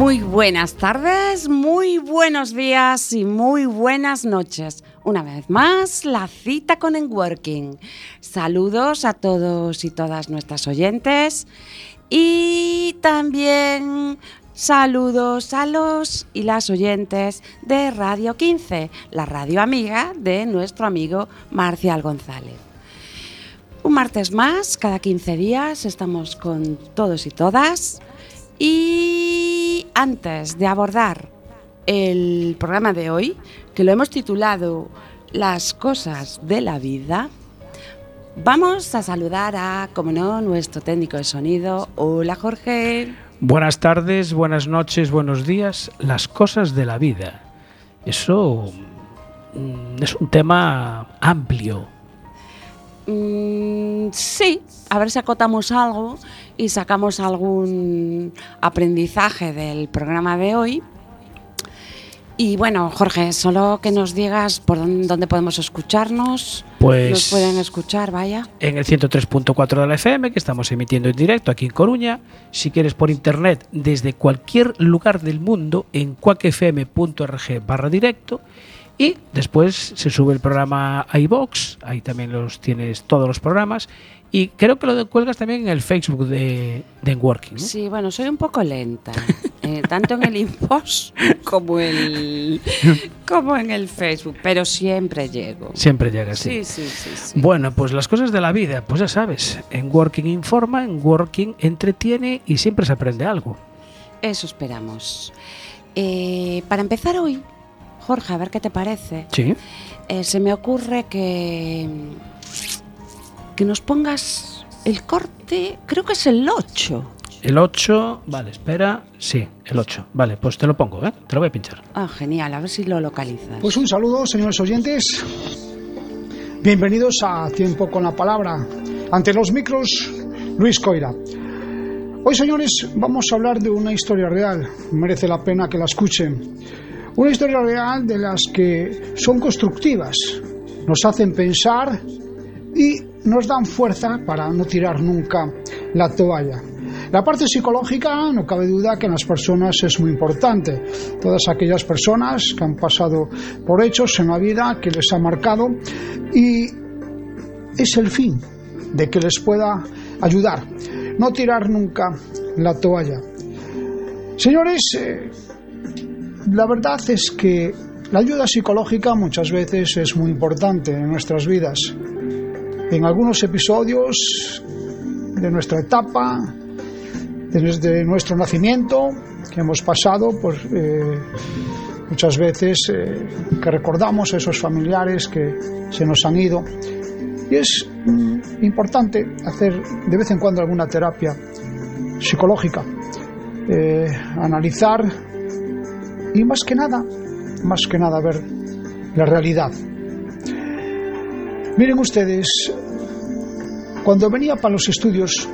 Muy buenas tardes, muy buenos días y muy buenas noches. Una vez más, la cita con Enworking. Saludos a todos y todas nuestras oyentes y también saludos a los y las oyentes de Radio 15, la radio amiga de nuestro amigo Marcial González. Un martes más, cada 15 días, estamos con todos y todas. Y antes de abordar el programa de hoy, que lo hemos titulado Las cosas de la vida, vamos a saludar a, como no, nuestro técnico de sonido. Hola Jorge. Buenas tardes, buenas noches, buenos días. Las cosas de la vida. Eso mm, es un tema amplio. Mm, sí, a ver si acotamos algo y sacamos algún aprendizaje del programa de hoy. Y bueno, Jorge, solo que nos digas por dónde, dónde podemos escucharnos. Pues Nos pueden escuchar, vaya. en el 103.4 de la FM, que estamos emitiendo en directo aquí en Coruña. Si quieres por internet, desde cualquier lugar del mundo, en cuacfm.org barra directo. Y después se sube el programa a iVox, ahí también los tienes todos los programas. Y creo que lo cuelgas también en el Facebook de, de Working. Sí, bueno, soy un poco lenta, eh, tanto en el inbox como, el, como en el Facebook, pero siempre llego. Siempre llega así. Sí, sí, sí. sí. Bueno, pues las cosas de la vida, pues ya sabes, en Working informa, en Working entretiene y siempre se aprende algo. Eso esperamos. Eh, para empezar hoy, Jorge, a ver qué te parece. Sí. Eh, se me ocurre que, que nos pongas el corte, creo que es el 8. El 8, vale, espera, sí, el 8. Vale, pues te lo pongo, ¿eh? Te lo voy a pinchar. Ah, genial, a ver si lo localizas. Pues un saludo, señores oyentes. Bienvenidos a Tiempo con la Palabra. Ante los micros, Luis Coira. Hoy, señores, vamos a hablar de una historia real. Merece la pena que la escuchen. Una historia real de las que son constructivas, nos hacen pensar y nos dan fuerza para no tirar nunca la toalla. La parte psicológica, no cabe duda que en las personas es muy importante. Todas aquellas personas que han pasado por hechos en la vida que les ha marcado y es el fin de que les pueda ayudar. No tirar nunca la toalla. Señores, eh, la verdad es que la ayuda psicológica muchas veces es muy importante en nuestras vidas. En algunos episodios de nuestra etapa, desde nuestro nacimiento, que hemos pasado, pues eh, muchas veces eh, que recordamos a esos familiares que se nos han ido. Y es mm, importante hacer de vez en cuando alguna terapia psicológica, eh, analizar y más que nada, más que nada ver la realidad. Miren ustedes, cuando venía para los estudios,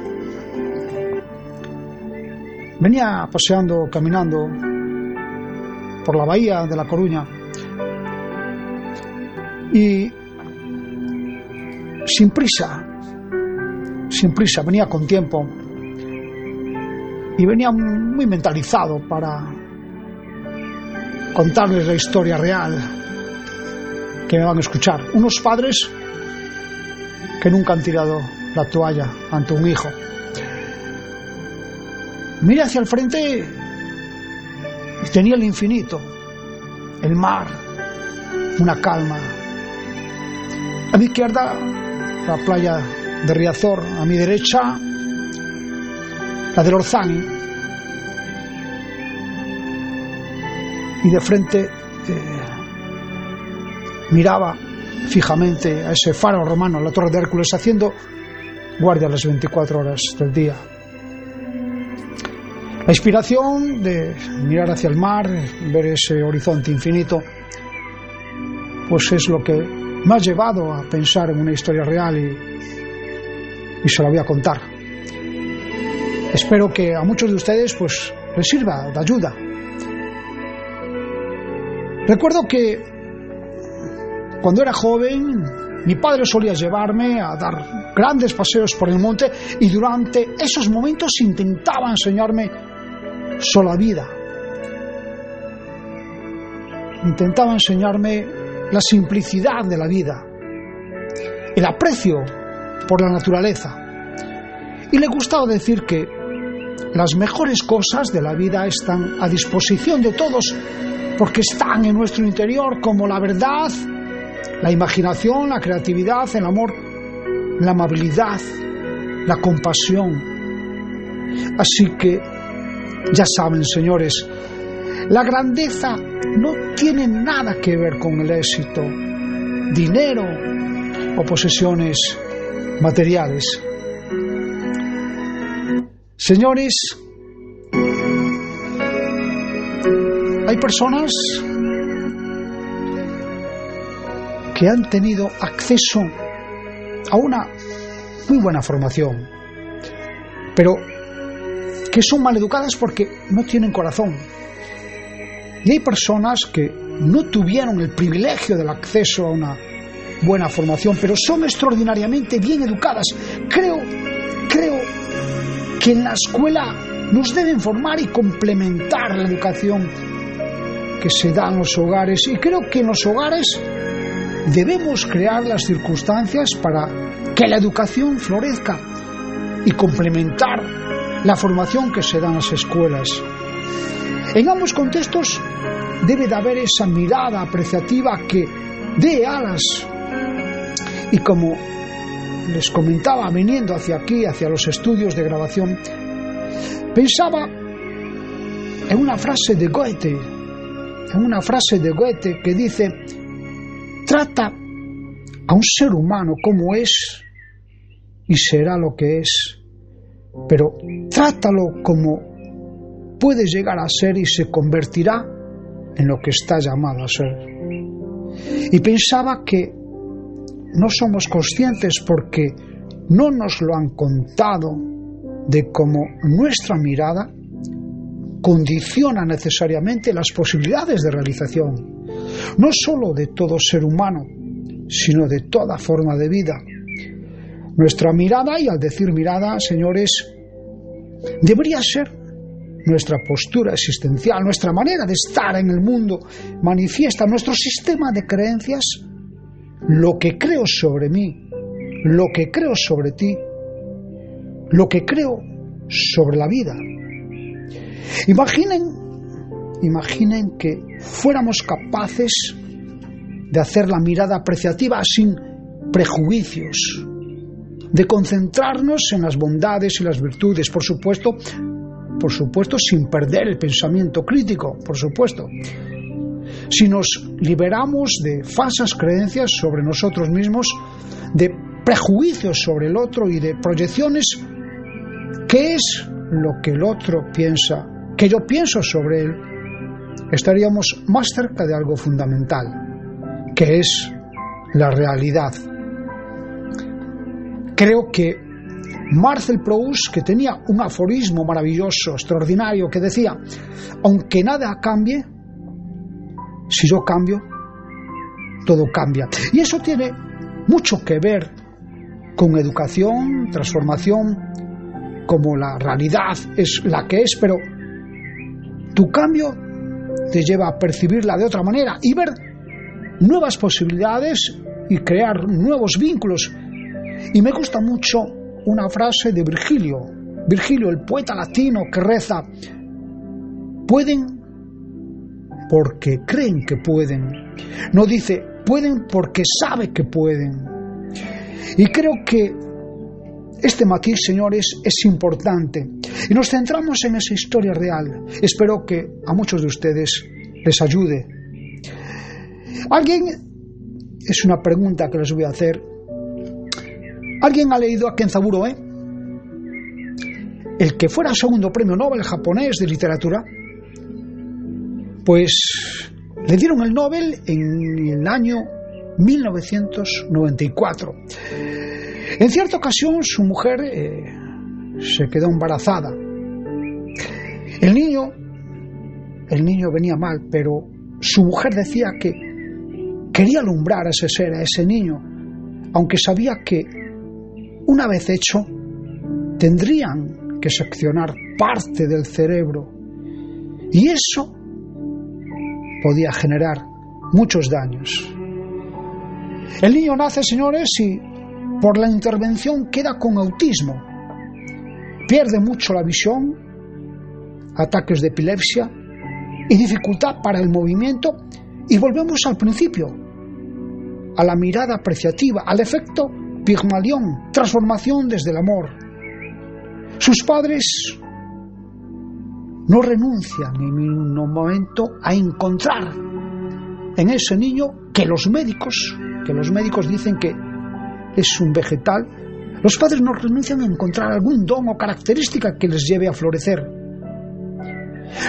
venía paseando, caminando por la bahía de La Coruña y sin prisa, sin prisa, venía con tiempo y venía muy mentalizado para contarles la historia real que me van a escuchar. Unos padres que nunca han tirado la toalla ante un hijo. Mira hacia el frente y tenía el infinito, el mar, una calma. A mi izquierda, la playa de Riazor, a mi derecha, la del Orzán. Y de frente eh, miraba fijamente a ese faro romano, la Torre de Hércules, haciendo guardia las 24 horas del día. La inspiración de mirar hacia el mar, ver ese horizonte infinito, pues es lo que me ha llevado a pensar en una historia real y, y se la voy a contar. Espero que a muchos de ustedes pues les sirva de ayuda. Recuerdo que cuando era joven mi padre solía llevarme a dar grandes paseos por el monte y durante esos momentos intentaba enseñarme sola vida. Intentaba enseñarme la simplicidad de la vida, el aprecio por la naturaleza. Y le gustaba decir que las mejores cosas de la vida están a disposición de todos porque están en nuestro interior como la verdad, la imaginación, la creatividad, el amor, la amabilidad, la compasión. Así que ya saben, señores, la grandeza no tiene nada que ver con el éxito, dinero o posesiones materiales. Señores, hay personas que han tenido acceso a una muy buena formación, pero que son maleducadas porque no tienen corazón. Y hay personas que no tuvieron el privilegio del acceso a una buena formación, pero son extraordinariamente bien educadas. Creo, creo que en la escuela nos deben formar y complementar la educación se da en los hogares. Y creo que en los hogares debemos crear las circunstancias para que la educación florezca y complementar la formación que se da en las escuelas. En ambos contextos debe de haber esa mirada apreciativa que dé alas. Y como les comentaba viniendo hacia aquí, hacia los estudios de grabación, pensaba en una frase de Goethe, en una frase de Goethe que dice, trata a un ser humano como es y será lo que es pero trátalo como puede llegar a ser y se convertirá en lo que está llamado a ser. Y pensaba que no somos conscientes porque no nos lo han contado de cómo nuestra mirada condiciona necesariamente las posibilidades de realización, no sólo de todo ser humano, sino de toda forma de vida. Nuestra mirada, y al decir mirada, señores, debería ser nuestra postura existencial, nuestra manera de estar en el mundo, manifiesta nuestro sistema de creencias, lo que creo sobre mí, lo que creo sobre ti, lo que creo sobre la vida. Imaginen, imaginen que fuéramos capaces de hacer la mirada apreciativa sin prejuicios, de concentrarnos en las bondades y las virtudes, por supuesto, por supuesto sin perder el pensamiento crítico, por supuesto. Si nos liberamos de falsas creencias sobre nosotros mismos, de prejuicios sobre el otro y de proyecciones, ¿qué es lo que el otro piensa, que yo pienso sobre él? Estaríamos más cerca de algo fundamental, que es la realidad Creo que Marcel Proust, que tenía un aforismo maravilloso, extraordinario, que decía, aunque nada cambie, si yo cambio, todo cambia. Y eso tiene mucho que ver con educación, transformación, como la realidad es la que es, pero tu cambio te lleva a percibirla de otra manera y ver nuevas posibilidades y crear nuevos vínculos y me gusta mucho una frase de Virgilio, Virgilio, el poeta latino que reza, pueden porque creen que pueden. No dice, pueden porque sabe que pueden. Y creo que este matiz, señores, es importante. Y nos centramos en esa historia real. Espero que a muchos de ustedes les ayude. ¿Alguien? Es una pregunta que les voy a hacer. ¿Alguien ha leído a Kenzaburo, eh? el que fuera segundo premio Nobel japonés de literatura, pues le dieron el Nobel en el año 1994. En cierta ocasión su mujer eh, se quedó embarazada. El niño, el niño venía mal, pero su mujer decía que quería alumbrar a ese ser, a ese niño, aunque sabía que una vez hecho tendrían que seccionar parte del cerebro y eso podía generar muchos daños. El niño nace, señores, y por la intervención queda con autismo. Pierde mucho la visión, ataques de epilepsia y dificultad para el movimiento y volvemos al principio, a la mirada apreciativa, al efecto Pigmalión, transformación desde el amor. Sus padres no renuncian en un momento a encontrar en ese niño que los médicos, que los médicos dicen que es un vegetal, los padres no renuncian a encontrar algún don o característica que les lleve a florecer.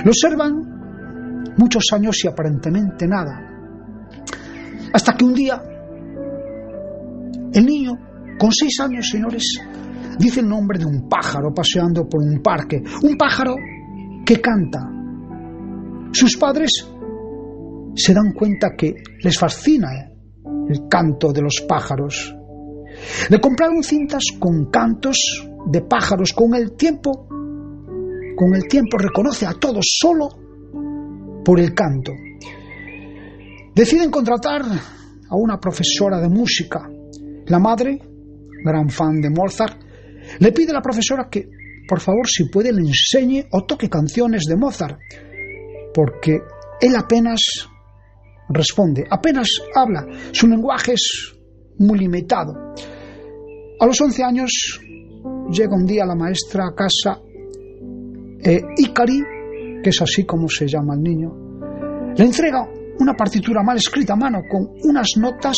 Lo observan muchos años y aparentemente nada. Hasta que un día el niño, con seis años, señores, dice el nombre de un pájaro paseando por un parque. Un pájaro que canta. Sus padres se dan cuenta que les fascina el canto de los pájaros. Le compraron cintas con cantos de pájaros. Con el tiempo, con el tiempo reconoce a todos solo por el canto. Deciden contratar a una profesora de música. La madre, gran fan de Mozart, le pide a la profesora que por favor, si puede, le enseñe o toque canciones de Mozart, porque él apenas responde, apenas habla, su lenguaje es muy limitado. A los 11 años llega un día la maestra a casa e Icari, que es así como se llama el niño, le entrega una partitura mal escrita a mano con unas notas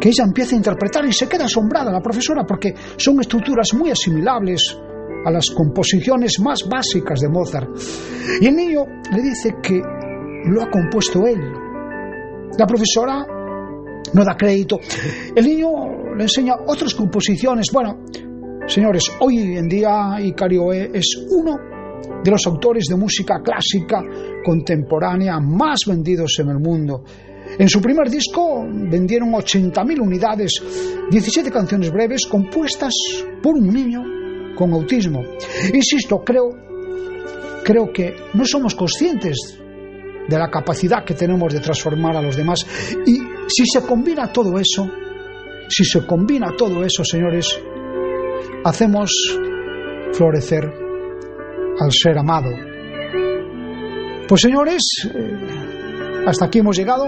que ella empieza a interpretar y se queda asombrada la profesora porque son estructuras muy asimilables a las composiciones más básicas de Mozart. Y el niño le dice que lo ha compuesto él. La profesora no da crédito. El niño le enseña otras composiciones. Bueno, señores, hoy en día Icario es uno de los autores de música clásica contemporánea más vendidos en el mundo. En su primer disco vendieron 80.000 unidades, 17 canciones breves compuestas por un niño con autismo. Insisto, creo, creo que no somos conscientes de la capacidad que tenemos de transformar a los demás. Y si se combina todo eso, si se combina todo eso, señores, hacemos florecer al ser amado. Pues señores, eh, hasta aquí hemos llegado.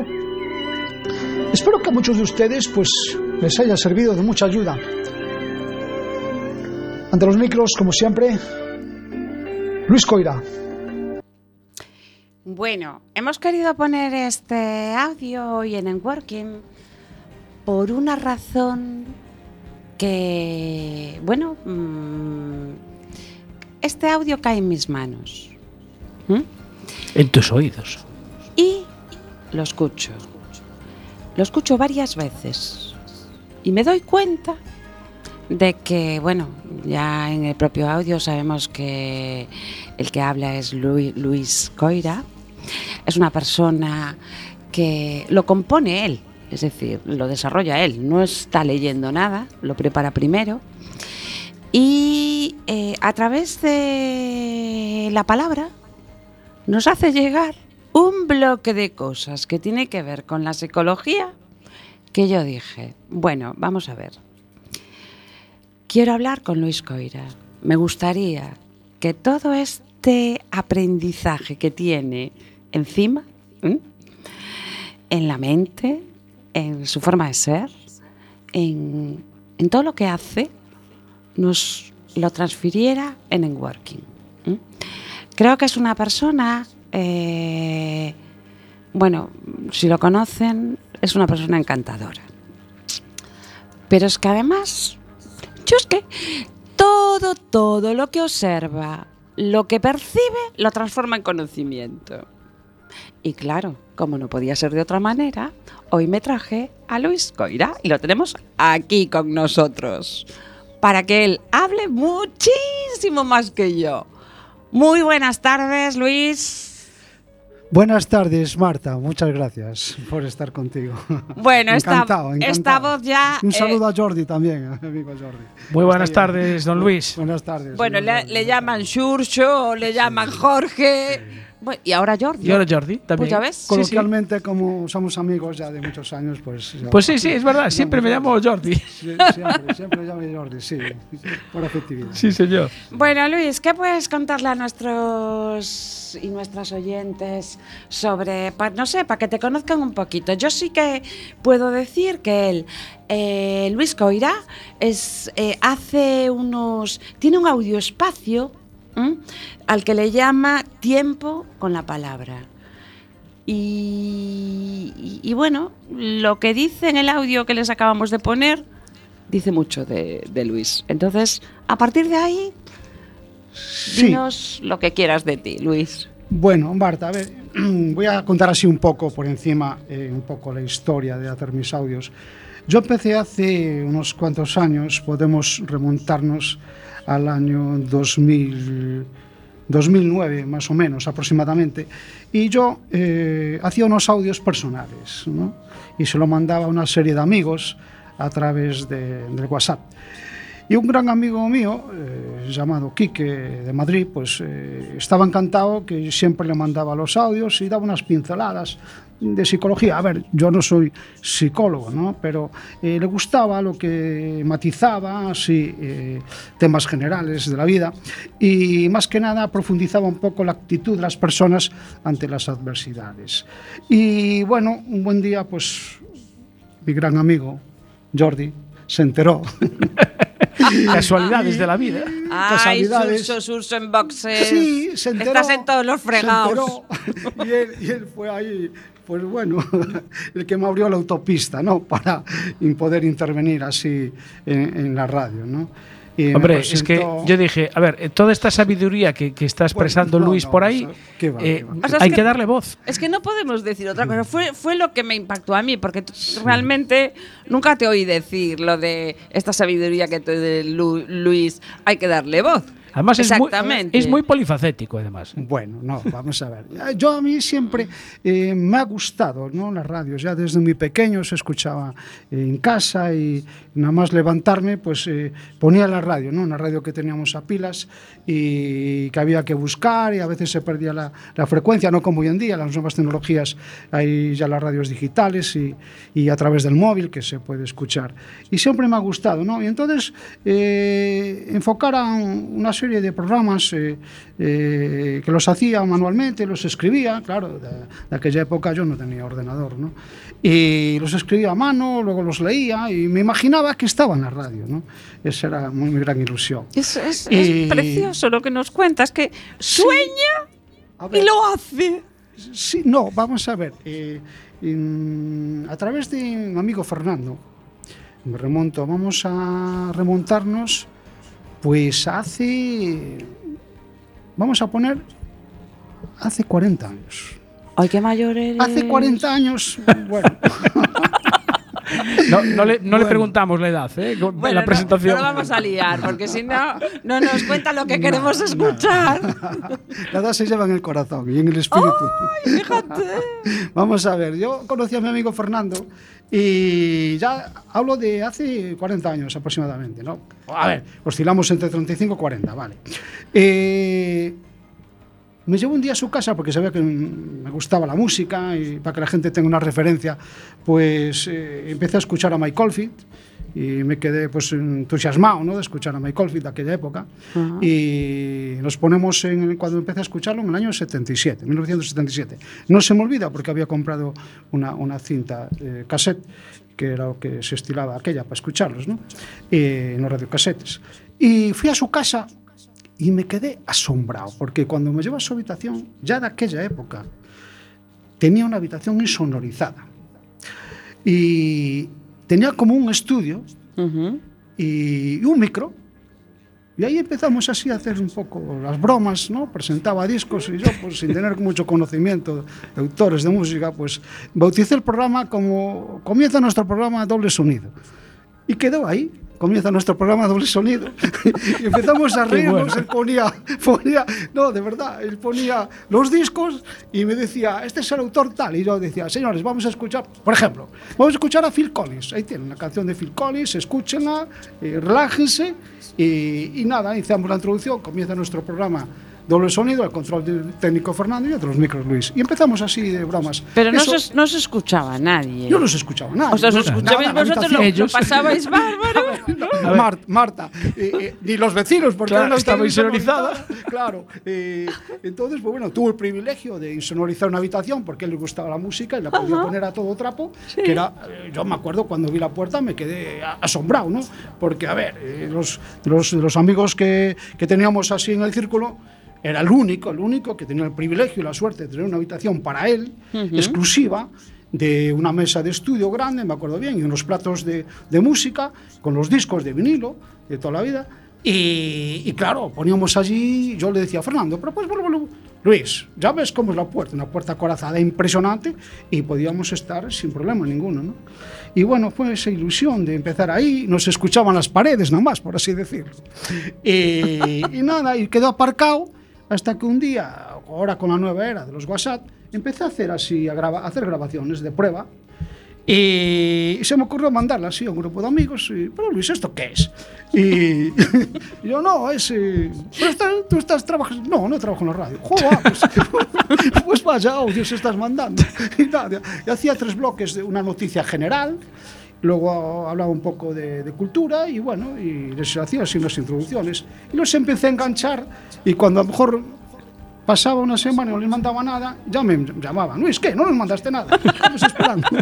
Espero que a muchos de ustedes pues les haya servido de mucha ayuda. Ante los micros, como siempre, Luis Coira. Bueno, hemos querido poner este audio hoy en Working por una razón que, bueno, mm, este audio cae en mis manos. ¿Mm? En tus oídos. Y lo escucho. Lo escucho varias veces y me doy cuenta de que, bueno, ya en el propio audio sabemos que el que habla es Luis Coira. Es una persona que lo compone él, es decir, lo desarrolla él, no está leyendo nada, lo prepara primero. Y eh, a través de la palabra nos hace llegar un bloque de cosas que tiene que ver con la psicología que yo dije, bueno, vamos a ver. Quiero hablar con Luis Coira. Me gustaría que todo este aprendizaje que tiene encima, en la mente, en su forma de ser, en, todo lo que hace, nos lo transfiriera en Enworking. Creo que es una persona eh, bueno, si lo conocen, es una persona encantadora. Pero es que además, yo es que todo, todo lo que observa, lo que percibe, lo transforma en conocimiento. Y claro, como no podía ser de otra manera, hoy me traje a Luis Coira y lo tenemos aquí con nosotros para que él hable muchísimo más que yo. Muy buenas tardes, Luis. Buenas tardes, Marta. Muchas gracias por estar contigo. Bueno, esta, Encantado, esta voz ya... Un eh, saludo a Jordi también, amigo Jordi. Muy buenas Está bien. tardes, don Luis. Buenas tardes. bueno, le, le llaman Xurxo, le llaman Jorge. Bueno, y ahora Jordi. Y ahora Jordi también. Pues ya ves. Sí, sí. Coloquialmente, como somos amigos ya de muchos años, pues... Pues sí, sí, es verdad. Siempre me llamo Jordi. Sí, siempre, siempre llamo Jordi, sí, por afectividad. Sí, señor. Bueno, Luis, ¿qué puedes contarle a nuestros y nuestras oyentes sobre, pa- no sé, para que te conozcan un poquito? Yo sí que puedo decir que él, eh, Luis Coira, es, eh, hace unos, tiene un audio espacio al que le llama Tiempo con la palabra. Y, y- y bueno, lo que dice en el audio que les acabamos de poner dice mucho de, de Luis. Entonces, a partir de ahí, Sí. dinos lo que quieras de ti, Luis. Bueno, Marta, a ver, voy a contar así un poco por encima, eh, un poco la historia de hacer mis audios. Yo empecé hace unos cuantos años, podemos remontarnos al año 2000, 2009 más o menos aproximadamente, y yo eh, hacía unos audios personales, y se lo mandaba a una serie de amigos a través de- del WhatsApp. Y un gran amigo mío, eh, llamado Quique de Madrid, pues eh, estaba encantado que siempre le mandaba los audios y daba unas pinceladas de psicología. A ver, yo no soy psicólogo, ¿no? Pero eh, le gustaba lo que matizaba, así, eh, temas generales de la vida y más que nada profundizaba un poco la actitud de las personas ante las adversidades. Y bueno, un buen día, pues mi gran amigo Jordi se enteró Casualidades de la vida. Ay, Casualidades. Surso, Surso en boxes. Sí, se enteró. Estás en todos los se fregados. enteró, y, él, y él fue ahí, pues bueno, el que me abrió la autopista, ¿no? Para poder intervenir así en, en la radio, ¿no? Y Hombre, es que presentó- yo dije, a ver, eh, toda esta sabiduría que, que está expresando no, Luis no, por ahí, va, eh, qué va. O sea, es hay que- darle voz. Es que no podemos decir otra cosa. Fue, fue lo que me impactó a mí, porque tú- realmente nunca te oí decir lo de esta sabiduría que te de Lu- Luis, hay que darle voz. Además, es muy, es muy polifacético, además. Bueno, no, vamos a ver. Yo a mí siempre eh, me ha gustado ¿no? las radios. Ya desde muy pequeño se escuchaba eh, en casa y nada más levantarme, pues eh, ponía la radio, ¿no? una radio que teníamos a pilas y que había que buscar y a veces se perdía la, la frecuencia, no como hoy en día, las nuevas tecnologías, hay ya las radios digitales y, y a través del móvil que se puede escuchar. Y siempre me ha gustado, ¿no? Y entonces eh, enfocar a un- una serie de programas eh, eh, que los hacía manualmente, los escribía, claro, de, de aquella época yo no tenía ordenador, ¿no? Y los escribía a mano, luego los leía y me imaginaba que estaba en la radio, ¿no? Esa era muy, mi gran ilusión. Es, es- Y- es precioso lo que nos cuentas, que Sí. sueña A y lo hace. Sí, no, vamos a ver. eh, en- a través de mi amigo Fernando, me remonto, vamos a remontarnos, pues hace, vamos a poner, hace 40 años. Ay, qué mayor eres. Hace 40 años, bueno, No, no le, no le Bueno. preguntamos la edad, ¿eh? Con Bueno, la no- presentación. No, lo vamos a liar, porque si no, no nos cuenta lo que queremos escuchar. la edad se lleva en el corazón y en el espíritu. Ay, fíjate. Vamos a ver, yo conocí a mi amigo Fernando y ya hablo de hace 40 años aproximadamente, ¿no? A ver, oscilamos entre 35 y 40, vale. Eh, me llevo un día a su casa porque sabía que me gustaba la música y para que la gente tenga una referencia, pues eh, empecé a escuchar a Mike Oldfield y me quedé pues entusiasmado ¿no? de escuchar a Mike Oldfield de aquella época y nos ponemos en, cuando empecé a escucharlo en el año 77, 1977. No se me olvida porque había comprado una, una cinta eh, cassette que era lo que se estilaba aquella para escucharlos, ¿no? Eh, en los radiocasetes. Y fui a su casa y me quedé asombrado, porque cuando me llevó a su habitación, ya de aquella época, tenía una habitación insonorizada. Y tenía como un estudio uh -huh. y un micro. Y ahí empezamos así a hacer un poco las bromas, ¿no? Presentaba discos y yo, pues sin tener mucho conocimiento de autores de música, pues bauticé el programa como comienza nuestro programa Doble Sonido. Y quedó ahí. Comienza nuestro programa Doble Sonido. y empezamos a reírnos, él ponía, ponía, no, de verdad, él ponía los discos y me decía, este es el autor tal. Y yo decía, señores, vamos a escuchar, por ejemplo, vamos a escuchar a Phil Collins. Ahí tienen una canción de Phil Collins, escúchenla, eh, relájense. Y, y nada, iniciamos la introducción, comienza nuestro programa doble sonido, el control del técnico Fernando y otros micros Luis. Y empezamos así de bromas. Pero no Eso- se, no se escuchaba nadie. Yo no se escuchaba nada. o sea, os No, escuchabais nada, vosotros, lo, lo pasabais bárbaro. No, Mar- Marta, eh, eh, ni los vecinos, porque Claro, una estaba insonorizada. Claro. eh, entonces, pues bueno, tuvo el privilegio de insonorizar una habitación porque a él le gustaba la música y la podía poner a todo trapo. Que era, eh, yo me acuerdo cuando vi la puerta me quedé a- asombrado, ¿no? Porque, a ver, eh, los, los, los amigos que, que teníamos así en el círculo. Era el único, el único que tenía el privilegio y la suerte de tener una habitación para él, exclusiva, de una mesa de estudio grande, me acuerdo bien, y unos platos de, de música, con los discos de vinilo de toda la vida. Y, y claro, poníamos allí, yo le decía a Fernando, pero pues, bueno, Luis, ya ves cómo es la puerta, una puerta corazada impresionante, y podíamos estar sin problema ninguno, ¿no? Y bueno, fue esa ilusión de empezar ahí, nos escuchaban las paredes nomás, por así decirlo. Y, y nada, y quedó aparcado hasta que un día, ahora con la nueva era de los WhatsApp, empecé a hacer así, a, graba- a hacer grabaciones de prueba. Y se me ocurrió mandarla así a un grupo de amigos. Y, pero Luis, ¿esto qué es? Y, yo, no, es. eh, pero tú estás trabajando. No, no trabajo en la radio. Joder, pues, pues vaya audios estás mandando. Y nada, y hacía tres bloques de una noticia general. Luego hablaba un poco de, cultura y bueno, y les hacía así unas introducciones. Y los empecé a enganchar y cuando a lo mejor pasaba una semana y no les mandaba nada, ya me llamaban. Luis, ¿qué? ¿No nos mandaste nada? Estamos esperando.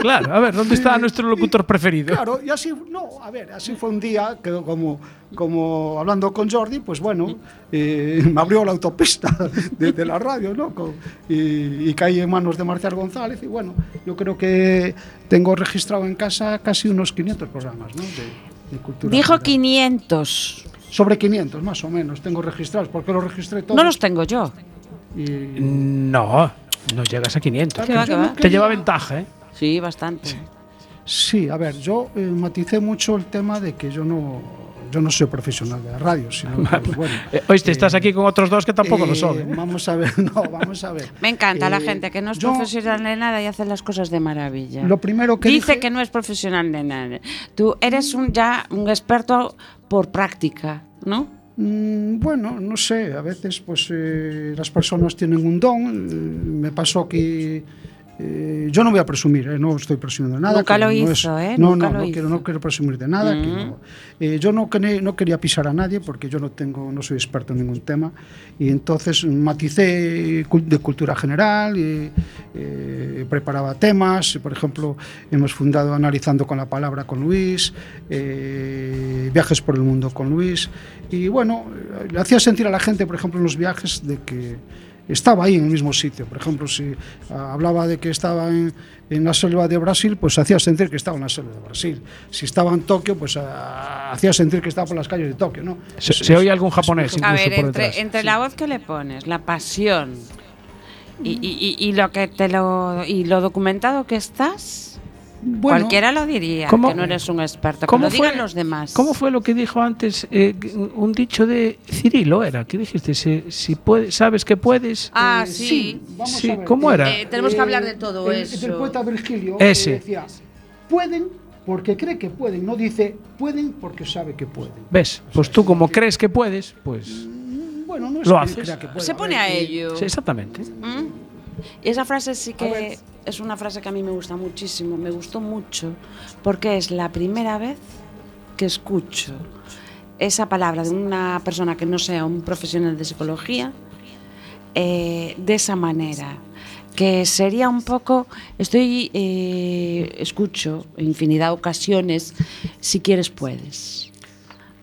Claro, a ver, ¿dónde está nuestro locutor preferido? Claro, y así, no, a ver, así fue un día, quedó como, como hablando con Jordi, pues bueno, eh, me abrió la autopista de, de la radio, ¿no? Con- y, y caí en manos de Marcial González, y bueno, yo creo que tengo registrado en casa casi unos 500 programas, ¿no? De, de cultura. Dijo general. 500. Sobre 500, más o menos, tengo registrados, porque los registré todos. No los tengo yo. y- No, no llegas a 500. ¿Qué va, qué va? Te lleva ventaja, ¿eh? Sí, bastante. Sí, a ver, yo eh, maticé mucho el tema de que yo no, yo no soy profesional de la radio, sino pues, bueno, eh, Oíste, eh, estás aquí con otros dos que tampoco eh, lo son. Eh, ¿eh? Vamos a ver, no, vamos a ver. Me encanta la eh, gente que no es yo, profesional de nada y hace las cosas de maravilla. Lo primero que dice dije, que no es profesional de nada. Tú eres un ya un experto por práctica, ¿no? Mm, bueno, no sé, a veces pues eh, las personas tienen un don. Eh, me pasó que eh, yo no voy a presumir, eh, no estoy presumiendo de nada. Nunca lo no hizo, ¿eh? No, Nunca no, no quiero, no quiero presumir de nada. que no. Eh, yo no, quería- no quería pisar a nadie porque yo no tengo, no soy experto en ningún tema y entonces maticé de cultura general y eh, preparaba temas. Por ejemplo, hemos fundado Analizando con la Palabra con Luis, eh, Viajes por el Mundo con Luis y bueno, eh, le hacía sentir a la gente, por ejemplo, en los viajes de que estaba ahí en el mismo sitio. Por ejemplo, si ah, hablaba de que estaba en, en la selva de Brasil, pues hacía sentir que estaba en la selva de Brasil. Si estaba en Tokio, pues ah, hacía sentir que estaba por las calles de Tokio, ¿no? Se, Es- se es- oye algún japonés es- incluso A ver, por entre, la voz que le pones, la pasión y, y- y- y lo que te lo y lo documentado que estás, Bueno, cualquiera lo diría ¿Cómo- que no eres un experto, que ¿Cómo digan fue- los demás. ¿Cómo fue lo que dijo antes? eh, un dicho de Cirilo era, que dijiste, si, si puedes, sabes que puedes. Ah, eh, sí. vamos Sí, a ver. ¿cómo era? Eh, tenemos que hablar de todo el, eso. El poeta Virgilio Ese. eh, decía, pueden porque cree que pueden, no dice pueden porque sabe que pueden. ¿Ves? Pues tú como crees que puedes, pues... Bueno, no es Lo que haces. que puede. Se pone ver, a eh, ello. Sí, exactamente. ¿Mm? Y esa frase sí que es una frase que a mí me gusta muchísimo, me gustó mucho, porque es la primera vez que escucho esa palabra de una persona que no sea un profesional de psicología eh, de esa manera que sería un poco, estoy, eh, escucho en infinidad de ocasiones, si quieres puedes,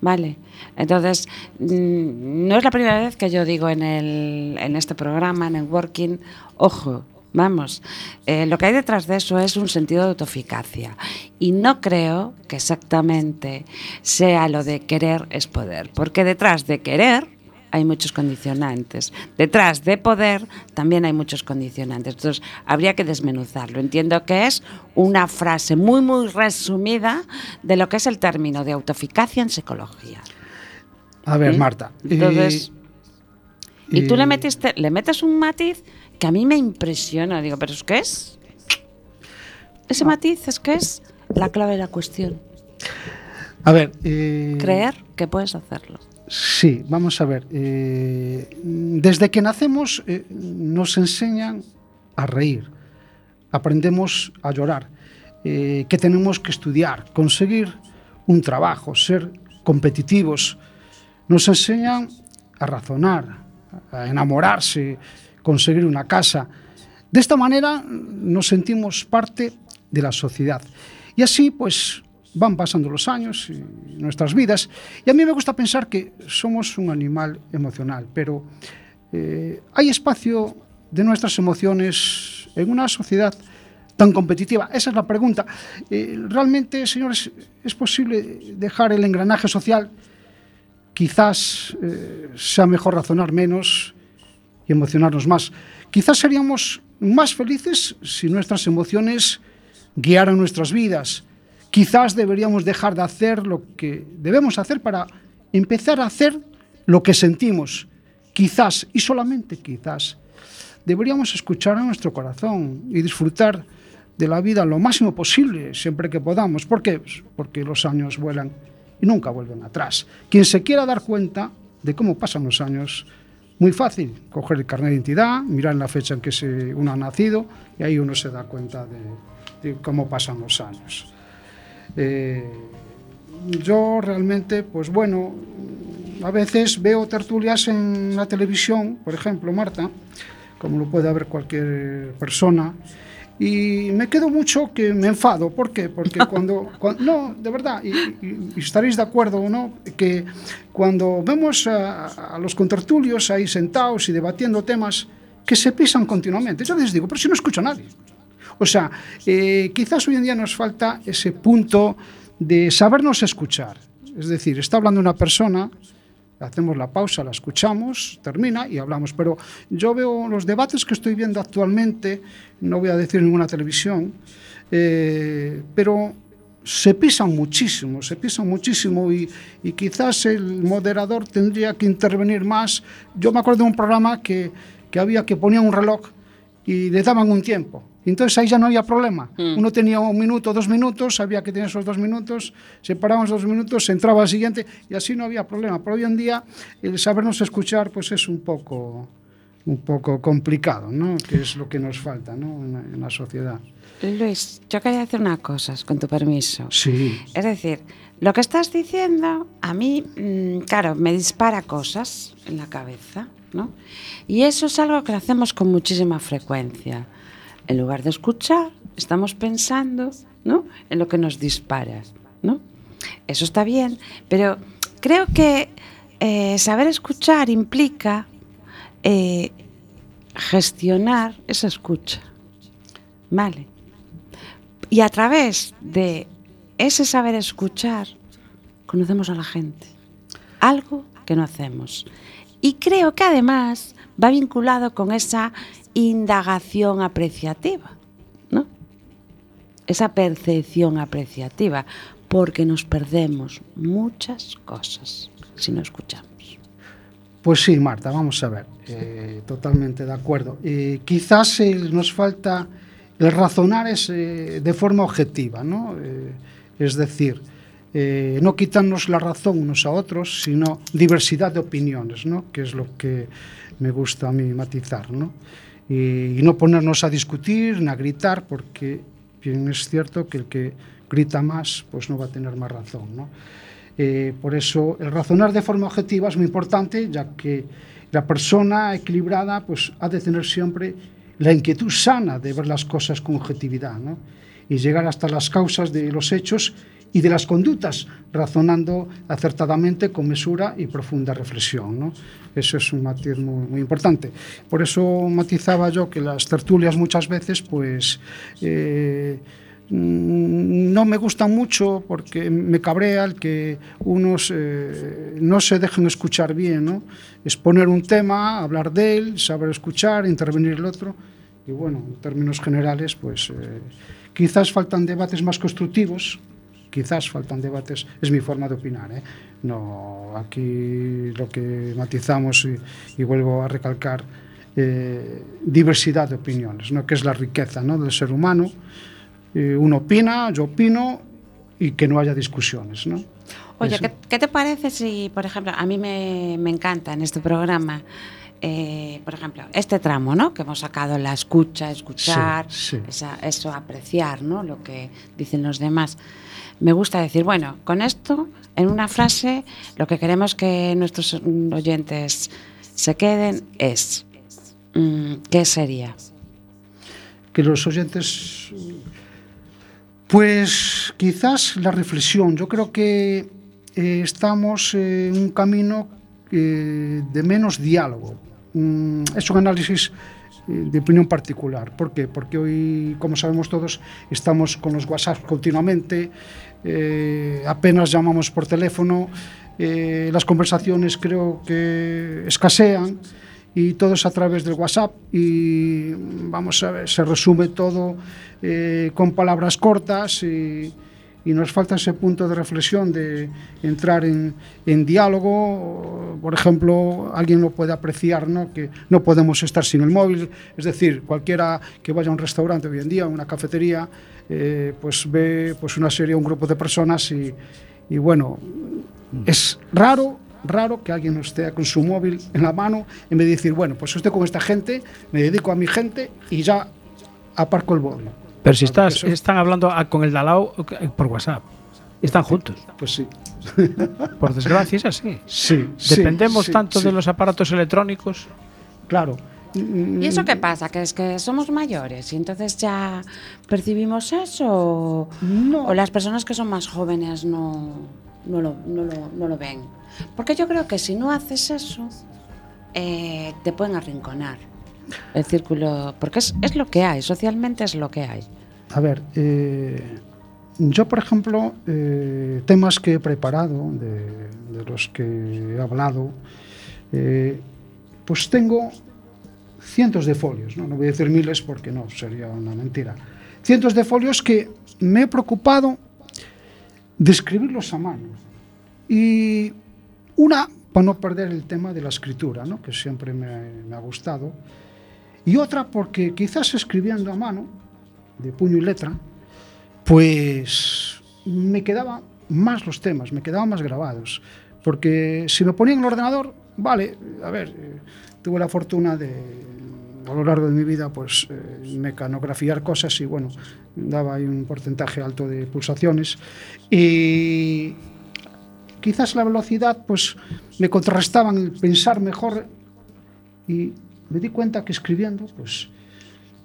¿vale? Entonces, mm, no es la primera vez que yo digo en, el, en este programa, en el Working, ojo, Vamos, eh, lo que hay detrás de eso es un sentido de autoeficacia. Y no creo que exactamente sea lo de querer es poder, porque detrás de querer hay muchos condicionantes. Detrás de poder también hay muchos condicionantes. Entonces, habría que desmenuzarlo. Entiendo que es una frase muy, muy resumida de lo que es el término de autoeficacia en psicología. A ver. Marta. Entonces, y tú le metiste, le metes un matiz que a mí me impresiona. Digo, ¿pero es qué es? Ese matiz es que es la clave de la cuestión. A ver. eh, Creer que puedes hacerlo. Sí, vamos a ver. eh, desde que nacemos eh, nos enseñan a reír, aprendemos a llorar, eh, que tenemos que estudiar, conseguir un trabajo, ser competitivos. Nos enseñan a razonar, a enamorarse, conseguir una casa. De esta manera nos sentimos parte de la sociedad. Y así, pues, van pasando los años y nuestras vidas. Y a mí me gusta pensar que somos un animal emocional, pero eh, hay espacio de nuestras emociones en una sociedad tan competitiva. Esa es la pregunta. Eh, ¿Realmente, señores, es posible dejar el engranaje social? Quizás eh, sea mejor razonar menos y emocionarnos más. Quizás seríamos más felices si nuestras emociones guiaran nuestras vidas. Quizás deberíamos dejar de hacer lo que debemos hacer para empezar a hacer lo que sentimos. Quizás, y solamente quizás, deberíamos escuchar a nuestro corazón y disfrutar de la vida lo máximo posible, siempre que podamos. ¿Por qué? Pues porque los años vuelan y nunca vuelven atrás. Quien se quiera dar cuenta de cómo pasan los años, muy fácil, coger el carnet de identidad, mirar la fecha en que uno ha nacido y ahí uno se da cuenta de, de cómo pasan los años. Eh, yo realmente, pues bueno, a veces veo tertulias en la televisión, por ejemplo, Marta, como lo puede ver cualquier persona, y me quedo mucho que me enfado. ¿Por qué? Porque cuando, cuando no, de verdad, y, y- y estaréis de acuerdo o no, que cuando vemos a, a los contertulios ahí sentados y debatiendo temas que se pisan continuamente, yo les digo, pero si no escucho a nadie. O sea, eh, quizás hoy en día nos falta ese punto de sabernos escuchar. Es decir, está hablando una persona, hacemos la pausa, la escuchamos, termina y hablamos. Pero yo veo los debates que estoy viendo actualmente, no voy a decir ninguna televisión, eh, pero se pisan muchísimo, se pisan muchísimo y, quizás el moderador tendría que intervenir más. Yo me acuerdo de un programa que, que había que ponía un reloj y le daban un tiempo. Entonces ahí ya no había problema. Uno tenía un minuto, dos minutos, sabía que tenía esos dos minutos, se paraban esos dos minutos, se entraba al siguiente y así no había problema. Pero hoy en día el sabernos escuchar pues es un poco, un poco complicado, ¿no? Que es lo que nos falta, ¿no? En la, en la sociedad. Luis, yo quería decir una cosa, con tu permiso. Sí. Es decir, lo que estás diciendo a mí, mm, claro, me dispara cosas en la cabeza, ¿no? Y eso es algo que hacemos con muchísima frecuencia. En lugar de escuchar, estamos pensando, ¿no? En lo que nos dispara, ¿no? Eso está bien, pero creo que eh, saber escuchar implica eh, gestionar esa escucha, ¿vale? Y a través de ese saber escuchar, conocemos a la gente. Algo que no hacemos. Y creo que además va vinculado con esa indagación apreciativa, ¿no? Esa percepción apreciativa, porque nos perdemos muchas cosas si no escuchamos. Pues sí, Marta, vamos a ver. eh, totalmente de acuerdo. Eh, quizás eh, nos falta el razonar es, eh, de forma objetiva, ¿no? Eh, es decir, eh, no quitarnos la razón unos a otros, sino diversidad de opiniones, ¿no? Que es lo que me gusta a mí matizar, ¿no? Y, no ponernos a discutir ni a gritar, porque bien es cierto que el que grita más, pues no va a tener más razón, ¿no? Eh, por eso el razonar de forma objetiva es muy importante, ya que la persona equilibrada pues, ha de tener siempre la inquietud sana de ver las cosas con objetividad ¿no? y llegar hasta las causas de los hechos y de las conductas, razonando acertadamente con mesura y profunda reflexión. ¿no? Eso es un matiz muy, muy, importante. Por eso matizaba yo que las tertulias muchas veces, pues, eh, mm, no me gustan mucho porque me cabrea el que unos eh, no se dejen escuchar bien, ¿no? Exponer un tema, hablar de él, saber escuchar, intervenir el otro. Y bueno, en términos generales, pues eh, quizás faltan debates más constructivos, quizás faltan debates, es mi forma de opinar. ¿eh? No, aquí lo que matizamos y, y vuelvo a recalcar, eh, diversidad de opiniones, ¿no? que es la riqueza ¿no? del ser humano. Eh, uno opina, yo opino y que no haya discusiones. ¿no? Oye, ¿qué, ¿qué, te parece si, por ejemplo, a mí me, me encanta en este programa, eh, por ejemplo, este tramo, ¿no? Que hemos sacado la escucha, escuchar, Sí, sí. Esa, eso, apreciar, ¿no? Lo que dicen los demás. Me gusta decir, bueno, con esto, en una frase, lo que queremos que nuestros oyentes se queden es, mm, ¿qué sería? Que los oyentes, pues quizás la reflexión. Yo creo que eh, estamos en un camino eh, de menos diálogo. Mm, es un análisis eh, de opinión particular. ¿Por qué? Porque hoy, como sabemos todos, estamos con los WhatsApp continuamente, eh, apenas llamamos por teléfono, eh, las conversaciones creo que escasean y todo es a través del WhatsApp y vamos a ver, se resume todo eh, con palabras cortas y, y nos falta ese punto de reflexión de entrar en, en, diálogo. Por ejemplo, alguien lo puede apreciar, ¿no? que no podemos estar sin el móvil. Es decir, cualquiera que vaya a un restaurante hoy en día, a una cafetería, eh, pues ve pues una serie, un grupo de personas y, y bueno, es raro raro que alguien esté con su móvil en la mano vez de decir, bueno, pues estoy con esta gente, me dedico a mi gente y ya aparco el móvil. Pero si estás, eso... están hablando con el Dalao por WhatsApp. Están juntos. Pues sí. Por desgracia es así. Sí. Dependemos sí, tanto sí. de los aparatos electrónicos. Claro. ¿Y eso qué pasa? ¿Que es que somos mayores y entonces ya percibimos eso? ¿O, no. o las personas que son más jóvenes no, no, lo, no, lo, no lo ven? Porque yo creo que si no haces eso, eh, te pueden arrinconar el círculo, porque es, es, lo que hay, socialmente es lo que hay. A ver, eh, yo por ejemplo, eh, temas que he preparado, de, de, los que he hablado, pues tengo cientos de folios, ¿no? no voy a decir miles porque no, sería una mentira, cientos de folios que me he preocupado de escribirlos a mano. Y una, para no perder el tema de la escritura, ¿no? que siempre me, me ha gustado, y otra porque quizás escribiendo a mano, de puño y letra, pues me quedaban más los temas, me quedaban más grabados. Porque si me ponía en el ordenador, vale, a ver, eh, tuve la fortuna de, a lo largo de mi vida, pues eh, mecanografiar cosas y bueno, daba ahí un porcentaje alto de pulsaciones. Y quizás la velocidad, pues me contrarrestaban el pensar mejor y me di cuenta que escribiendo, pues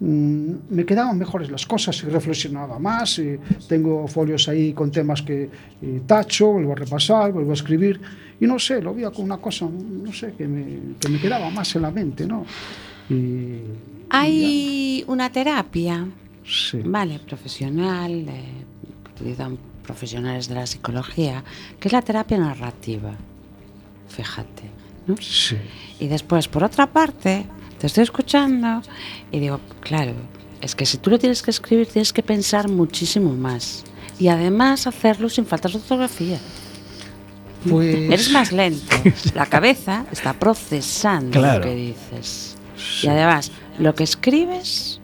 me quedaban mejores las cosas y reflexionaba más. Y tengo folios ahí con temas que y tacho, vuelvo a repasar, vuelvo a escribir. Y no sé, lo veía con una cosa, no sé, que me, que me quedaba más en la mente, ¿no? Y, Hay ya. una terapia, sí. vale, profesional, eh, que utilizan profesionales de la psicología, que es la terapia narrativa. Fíjate. ¿no? Sí. Y después, por otra parte, te estoy escuchando y digo, claro, es que si tú lo tienes que escribir, tienes que pensar muchísimo más. Y además hacerlo sin faltas de ortografía. Pues... Eres más lento. La cabeza está procesando claro. lo que dices. Sí. Y además, lo que escribes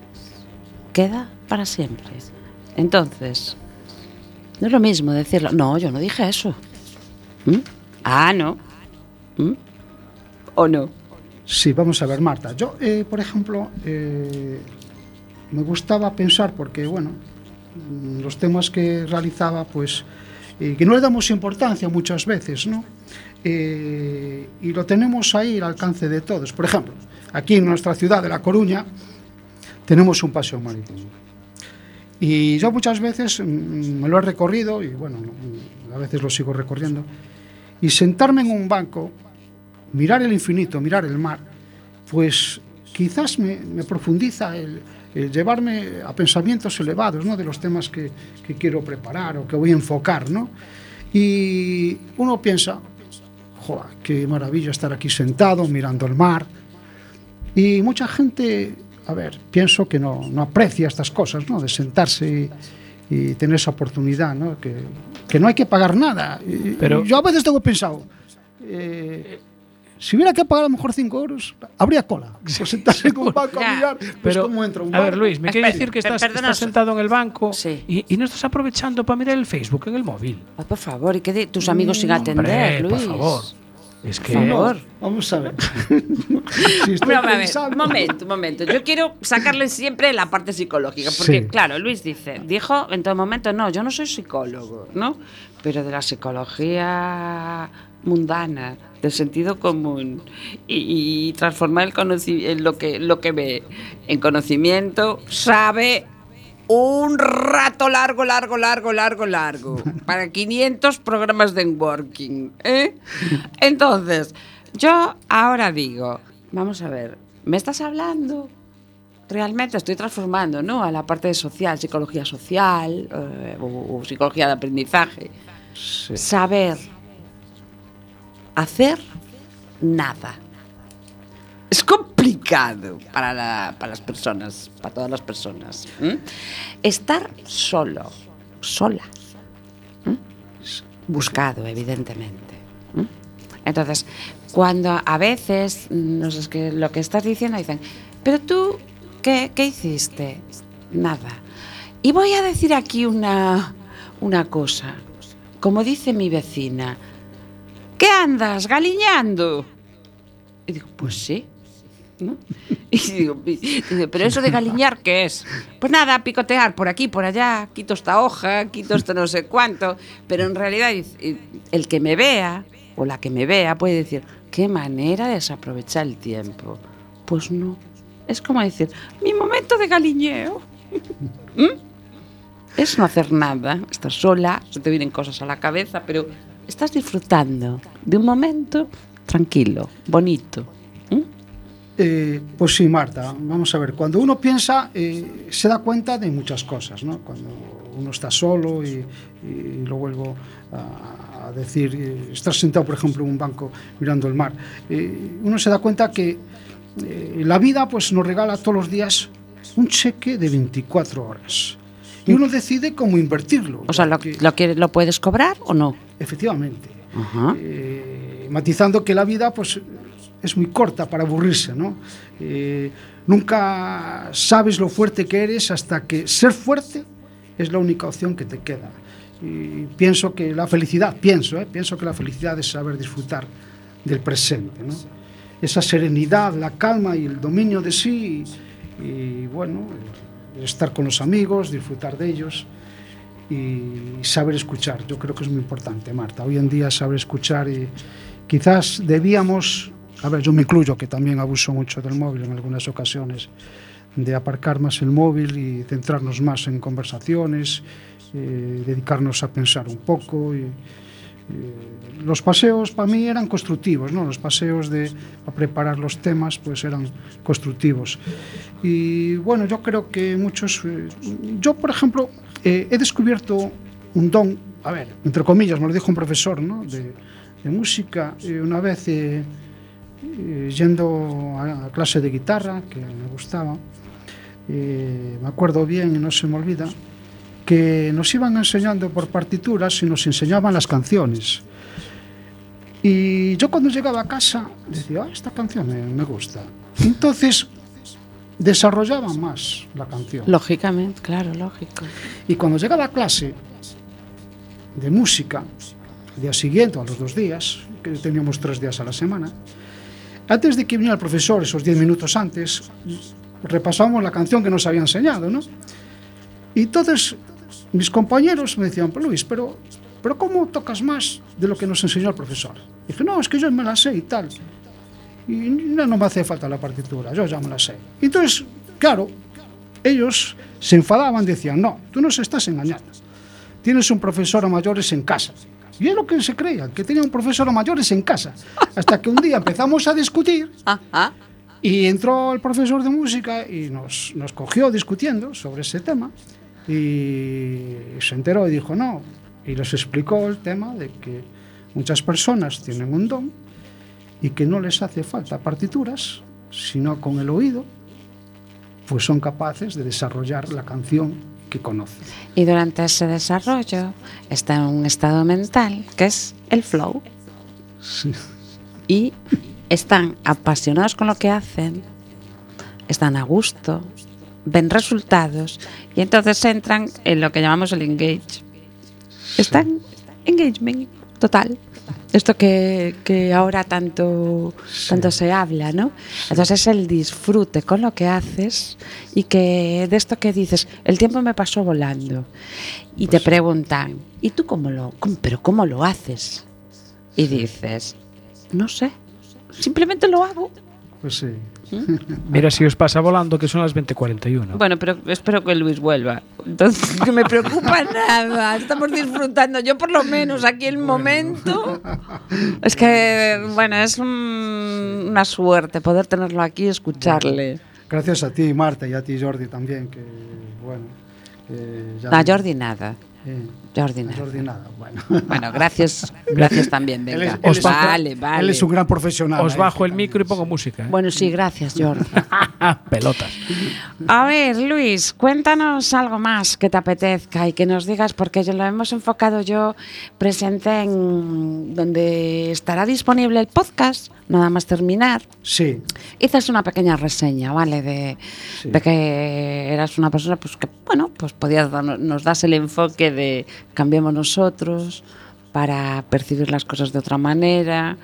queda para siempre. Entonces, no es lo mismo decirlo. No, yo no dije eso. ¿Mm? Ah, no. ¿Mm? ¿O no? Sí, vamos a ver, Marta. Yo, eh, por ejemplo, eh, me gustaba pensar, porque, bueno, los temas que realizaba, pues, eh, que no le damos importancia muchas veces, ¿no? Y lo tenemos ahí al alcance de todos. Por ejemplo, aquí en nuestra ciudad de La Coruña tenemos un paseo marítimo. Y yo muchas veces mm, me lo he recorrido y bueno, mm, a veces lo sigo recorriendo. Y sentarme en un banco, mirar el infinito, mirar el mar, pues quizás me, me profundiza el, el llevarme a pensamientos elevados ¿no? de los temas que, que quiero preparar o que voy a enfocar. ¿no? Y uno piensa, joder, qué maravilla estar aquí sentado mirando el mar. Y mucha gente, a ver, pienso que no, no aprecia estas cosas, ¿no? De sentarse y, y tener esa oportunidad, ¿no? Que, que no hay que pagar nada. Pero- yo a veces tengo pensado, eh, si hubiera que pagar a lo mejor 5 euros, habría cola. Por sentarse en un banco a mirar, pues Pero, cómo entra un a ver. Luis, me quiere decir que estás, sentado en el banco Sí. y, y no estás aprovechando para mirar el Facebook en el móvil. Ay, por favor, y que de- tus amigos sin atender, Hombre, Luis. por favor. Es que Por favor. Vamos a ver. si estoy Hombre, a ver, momento, un momento. Yo quiero sacarle siempre la parte psicológica, porque Sí. claro, Luis dice, dijo en todo momento, no, yo no soy psicólogo, ¿no? Pero de la psicología mundana, del sentido común, y, y transformar el conoci- en lo que, lo que ve en conocimiento, sabe un rato largo, largo, largo, largo, largo. Para 500 programas de working. ¿eh? Entonces, yo ahora digo, vamos a ver, ¿me estás hablando? Realmente estoy transformando, ¿no? A la parte de social, psicología social eh, o, o psicología de aprendizaje. Saber hacer nada. Es complicado para, la- para las personas, para todas las personas. Estar solo, sola. Buscado, evidentemente. Entonces, cuando a veces, no sé, es que lo que estás diciendo, dicen, pero tú, ¿qué, qué hiciste? Nada. Y voy a decir aquí una, una cosa. Como dice mi vecina, ¿qué andas galiñando? Y digo, pues sí. ¿no? Y digo, pero eso de galiñar, ¿qué es? Pues nada, picotear por aquí, por allá, quito esta hoja, quito esto no sé cuánto. Pero en realidad el que me vea, o la que me vea, puede decir, qué manera de desaprovechar el tiempo. Pues no. Es como decir, mi momento de galiñeo. ¿Mm? Es no hacer nada, estás sola, se te vienen cosas a la cabeza, pero estás disfrutando de un momento tranquilo, bonito. ¿Mm? Eh, pues sí, Marta, vamos a ver, cuando uno piensa eh, se da cuenta de muchas cosas, ¿no? Cuando uno está solo y, y lo vuelvo a, a decir, eh, estar sentado, por ejemplo, en un banco mirando el mar, uno se da cuenta que la vida pues nos regala todos los días un cheque de 24 horas y uno decide cómo invertirlo. O sea, ¿lo, porque- lo, quieres- ¿lo puedes cobrar o no? Efectivamente. Eh, matizando que la vida pues es muy corta para aburrirse, ¿no? Eh, nunca sabes lo fuerte que eres hasta que ser fuerte es la única opción que te queda. Y pienso que la felicidad, pienso, ¿eh? pienso que la felicidad es saber disfrutar del presente, ¿no? Esa serenidad, la calma y el dominio de sí y, y, bueno, estar con los amigos, disfrutar de ellos y saber escuchar. Yo creo que es muy importante, Marta. Hoy en día saber escuchar y quizás debíamos, a ver, yo me incluyo que también abuso mucho del móvil en algunas ocasiones, de aparcar más el móvil y centrarnos más en conversaciones, eh, dedicarnos a pensar un poco. Y, eh, los paseos para mí eran constructivos, ¿no? Los paseos de a preparar los temas pues eran constructivos. Y bueno, yo creo que muchos... eh, yo, por ejemplo, eh, he descubierto un don, a ver, entre comillas, me lo dijo un profesor ¿no? de, de música, eh, una vez eh, eh, yendo a, a clase de guitarra, que me gustaba, eh, me acuerdo bien y no se me olvida, que nos iban enseñando por partituras y nos enseñaban las canciones. Y yo cuando llegaba a casa decía, ah, esta canción me, me gusta. Entonces desarrollaba más la canción. Lógicamente, claro, lógico. Y cuando llegaba a clase de música, el día siguiente, a los dos días, que teníamos tres días a la semana, antes de que viniera el profesor, esos diez minutos antes, repasábamos la canción que nos había enseñado, ¿no? Y entonces mis compañeros me decían, pero Luis, pero, pero ¿cómo tocas más de lo que nos enseñó el profesor? Y dije, no, es que yo me la sé y tal. Y no, no me hace falta la partitura, yo ya me la sé. Entonces, claro, ellos se enfadaban, decían, no, tú nos estás engañando. Tienes un profesor a mayores en casa. Y es lo que se creía, que tenía un profesor a mayores en casa. Hasta que un día empezamos a discutir y entró el profesor de música y nos, nos cogió discutiendo sobre ese tema y se enteró y dijo no. Y les explicó el tema de que muchas personas tienen un don y que no les hace falta partituras, sino con el oído, pues son capaces de desarrollar la canción que conocen. Y durante ese desarrollo está en un estado mental que es el flow. Sí. Y están apasionados con lo que hacen, están a gusto, ven resultados y entonces entran en lo que llamamos el engage. Están engagement total. Esto que, que ahora tanto, sí. tanto se habla, ¿no? Sí. Entonces es el disfrute con lo que haces y que de esto que dices, el tiempo me pasó volando. Y pues te preguntan, ¿y tú cómo lo, cómo, pero cómo lo haces? Y dices, no sé, simplemente lo hago. Pues sí. Mira si os pasa volando que son las 20.41. Bueno, pero espero que Luis vuelva. Entonces, que me preocupa nada. Estamos disfrutando, yo por lo menos aquí el momento. Es que, bueno, es un- una suerte poder tenerlo aquí y escucharle. Gracias a ti, Marta, y a ti, Jordi, también, que bueno. que ya- A Jordi nada. Eh, Jordi a nada. Jordi nada, bueno. Bueno, gracias, gracias también, Él venga. es- vale, vale. Él es un gran profesional. Os ¿eh? bajo el micro y pongo música. ¿eh? Bueno, sí, gracias, Jordi. Pelotas. A ver, Luis, cuéntanos algo más que te apetezca y que nos digas, porque yo lo hemos enfocado yo presente en donde estará disponible el podcast, nada más terminar. Sí, Hice una pequeña reseña, ¿vale? De, Sí. de que eras una persona pues que, bueno, pues podías nos das el enfoque de cambiemos nosotros para percibir las cosas de otra manera,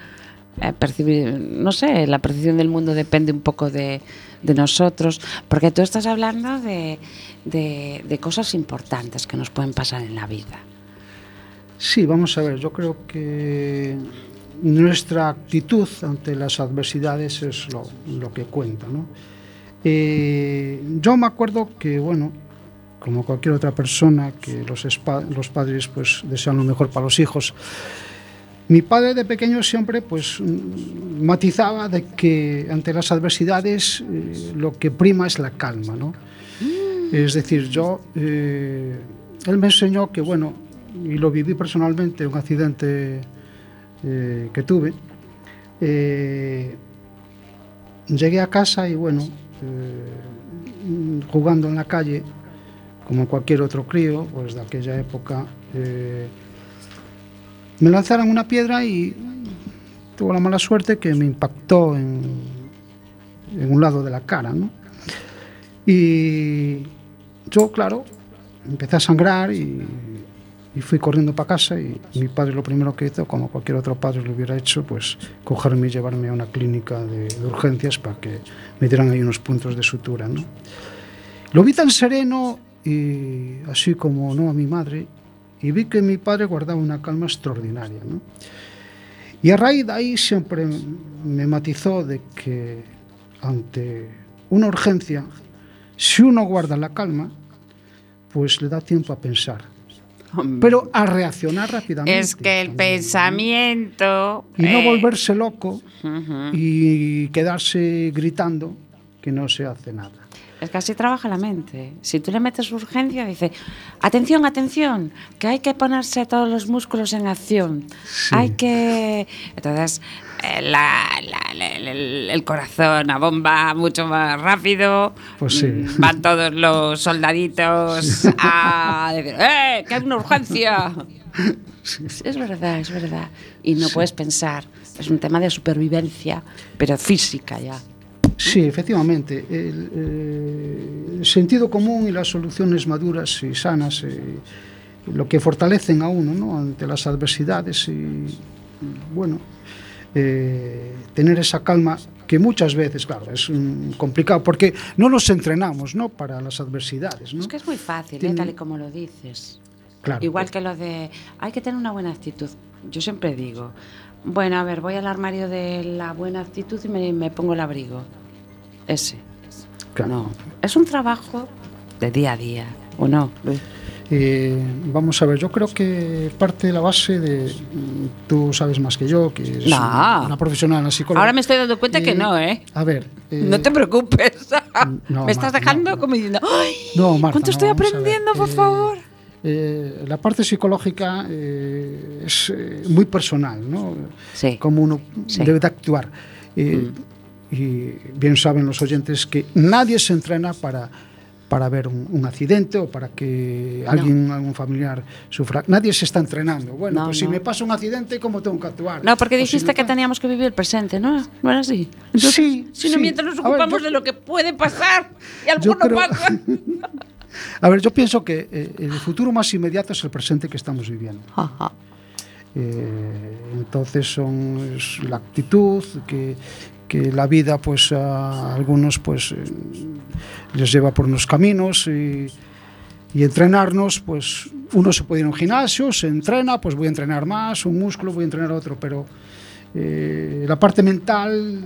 eh, percibir, no sé, la percepción del mundo depende un poco de, de nosotros, porque tú estás hablando de, de, de cosas importantes que nos pueden pasar en la vida. sí, vamos a ver, yo creo que nuestra actitud ante las adversidades es lo, lo que cuenta, ¿no? Eh, yo me acuerdo que, bueno, como cualquier otra persona, que los, los padres pues desean lo mejor para los hijos. Mi padre de pequeño siempre pues mm, matizaba de que ante las adversidades eh, lo que prima es la calma, ¿no? Es decir, yo, eh, él me enseñó que, bueno, y lo viví personalmente, un accidente eh, que tuve, eh, llegué a casa y, bueno, eh, jugando en la calle, como cualquier otro crío, pues de aquella época, eh, me lanzaron una piedra y tuve la mala suerte que me impactó en, un lado de la cara. Y yo, claro, empecé a sangrar y, y fui corriendo para casa y mi padre lo primero que hizo, como cualquier otro padre lo hubiera hecho, pues cogerme y llevarme a una clínica de, de urgencias para que me dieran ahí unos puntos de sutura, ¿no? Lo vi tan sereno y así como no a mi madre y vi que mi padre guardaba una calma extraordinaria, ¿no? Y a raíz de ahí siempre me matizó de que ante una urgencia, si uno guarda la calma, pues le da tiempo a pensar, pero a reaccionar rápidamente. Es que el también, ¿no? pensamiento... Y no eh, volverse loco y quedarse gritando que no se hace nada. Es que así trabaja la mente. Si tú le metes urgencia, dice, atención, atención, que hay que ponerse todos los músculos en acción. Hay que... Entonces, la- la- la- el, el corazón a bomba mucho más rápido. Pues sí. Van todos los soldaditos a decir, ¡eh, que hay una urgencia! Es verdad, es verdad. Y no puedes pensar. Es un tema de supervivencia, pero física ya. Sí, efectivamente. El, eh, el sentido común y las soluciones maduras y sanas, eh, lo que fortalecen a uno ¿no? ante las adversidades y, bueno, eh, tener esa calma que muchas veces, claro, es mm, complicado porque no nos entrenamos ¿no? para las adversidades. ¿no? Es que es muy fácil, ¿eh? Tal y como lo dices. Claro. Igual que lo de hay que tener una buena actitud. Yo siempre digo, bueno, a ver, voy al armario de la buena actitud y me, me pongo el abrigo. Ese. Claro. No, es un trabajo de día a día, ¿o no? Luis? Eh, vamos a ver, yo creo que parte de la base de. mm, Tú sabes más que yo, que es No. una, profesional, una psicóloga. Ahora me estoy dando cuenta que Eh, no, ¿eh? A ver. eh, No te preocupes. no, me estás Marta, dejando no, como diciendo, ¡ay! No, Marta, ¿Cuánto estoy aprendiendo, por eh, favor? eh, la parte psicológica eh, es muy personal, ¿no? Sí. Cómo uno Sí. Mm. debe de actuar. Eh, Y bien saben los oyentes que nadie se entrena para, para ver un, un accidente ou para que alguien, algún familiar sufra. Nadie se está entrenando. Bueno, no, pues no. si me pasa un accidente, como tengo que actuar? No, porque dijiste si no... que teníamos que vivir el presente, ¿no? ¿No era así? Entonces, sí, sino sí. mientras nos ocupamos ver, yo... de lo que puede pasar y alguno creo... pasa. A ver, yo pienso que eh, el futuro más inmediato es el presente que estamos viviendo. Ajá. Eh, entonces son es la actitud que, que la vida pues a algunos pues eh, les lleva por unos caminos y, entrenarnos pues uno se puede ir a un gimnasio se entrena pues voy a entrenar más un músculo voy a entrenar otro pero eh, la parte mental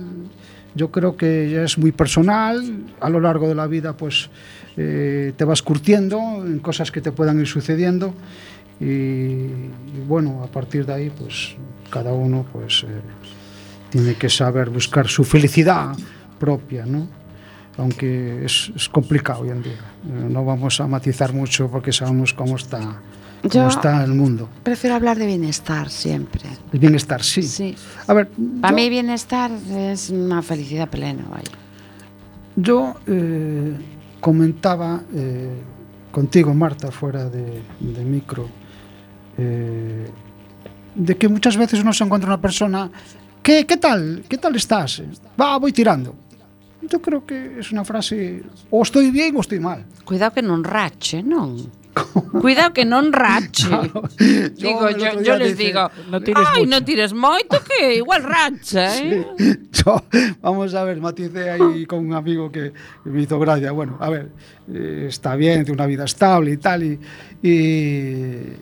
yo creo que ya es muy personal a lo largo de la vida pues eh, te vas curtiendo en cosas que te puedan ir sucediendo y, y bueno a partir de ahí pues cada uno pues eh, tiene que saber buscar su felicidad propia no aunque es, es complicado hoy en día Eh, no vamos a matizar mucho porque sabemos cómo está cómo Yo- está el mundo Prefiero hablar de bienestar siempre. el bienestar sí, Sí. a ver Para yo- mí bienestar es una felicidad plena, vaya. Yo eh, comentaba eh, contigo, Marta, fuera de, de micro, eh, de que muchas veces uno se encuentra una persona, Que, que tal? Que tal estás? Va, voy tirando. Yo creo que es una frase o estoy bien o estoy mal. Cuidado que non rache, non? Cuidado que non rache. Claro. Digo, yo, yo, yo les dice, digo, no tires ai, no tires moito que igual racha, eh? Yo, vamos a ver, matice aí con un amigo que me hizo gracia. Bueno, a ver, eh, está bien, tiene una vida estable y tal, y, y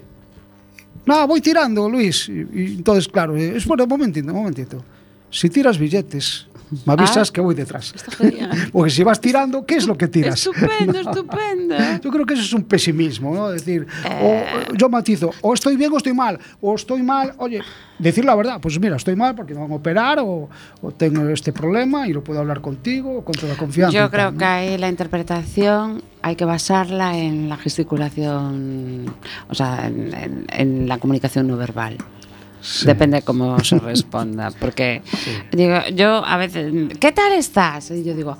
No, voy tirando, Luis. Y, y entonces, claro, eh, es bueno, un momentito, un momentito. Si tiras billetes, me avisas Ah. que voy detrás. jodida. Porque si vas tirando, ¿qué es lo que tiras? Estupendo, estupendo. Yo creo que eso es un pesimismo, ¿no? Es decir, Eh. o, yo matizo, o estoy bien o estoy mal, o estoy mal, oye, decir la verdad, pues mira, estoy mal porque me van a operar o, o tengo este problema y lo puedo hablar contigo con toda confianza. Yo tal, creo ¿no? que ahí la interpretación hay que basarla en la gesticulación, o sea, en, en- en la comunicación no verbal. Sí. Depende de cómo se responda. Porque digo, yo a veces, ¿qué tal estás? Y yo digo,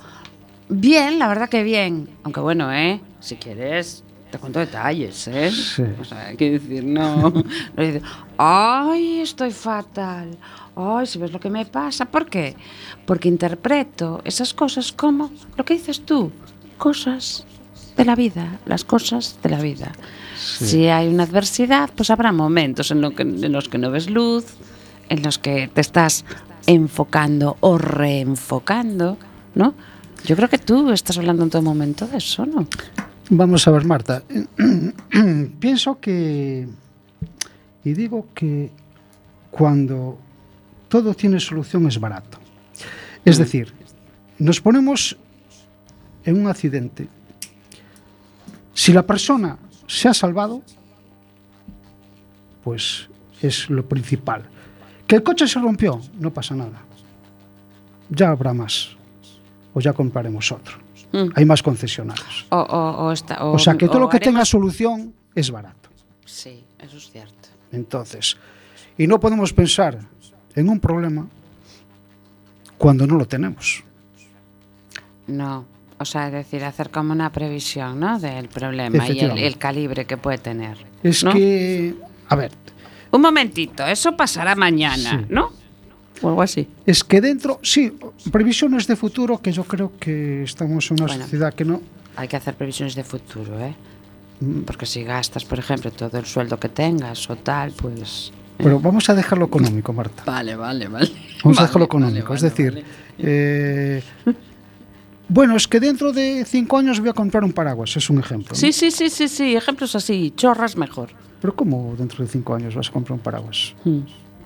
bien, la verdad que bien. Aunque bueno, ¿eh? Si quieres, te cuento detalles, ¿eh? Sí. O sea, hay que decir, no. no decir, ay, estoy fatal. Ay, si ves lo que me pasa. ¿Por qué? Porque interpreto esas cosas como lo que dices tú, cosas de la vida, las cosas de la vida. Si hay una adversidad, pues habrá momentos en, lo que- en los que no ves luz, en los que te estás enfocando o reenfocando, ¿no? Yo creo que tú estás hablando en todo momento de eso, ¿no? Vamos a ver, Marta. Pienso que, y digo que cuando todo tiene solución es barato. Es decir, nos ponemos en un accidente. Si la persona se ha salvado, pues es lo principal. Que el coche se rompió, no pasa nada. Ya habrá más. O ya compraremos otro. Mm. Hay más concesionarios. O, o, o está- O sea que todo o lo que tenga solución es barato. Sí, eso es cierto. Entonces, y no podemos pensar en un problema cuando no lo tenemos. No, o sea, es decir, hacer como una previsión, ¿no? Del problema y el, calibre que puede tener. Es ¿no? que, a ver, Un momentito, eso pasará mañana, Sí. ¿no? O algo así. es que dentro, sí, previsiones de futuro que yo creo que estamos en una Bueno. sociedad que no. Hay que hacer previsiones de futuro, ¿eh? Mm. Porque si gastas, por ejemplo, todo el sueldo que tengas o tal, pues... Pero vamos a dejarlo económico, Marta. Vale, vale, vale. Vamos a dejarlo vale, económico. vale, es decir, vale. eh, Bueno, es que dentro de cinco años voy a comprar un paraguas, es un ejemplo. Sí, sí, sí, sí, sí, ejemplos así, chorras mejor. Pero ¿cómo dentro de cinco años vas a comprar un paraguas? Mm.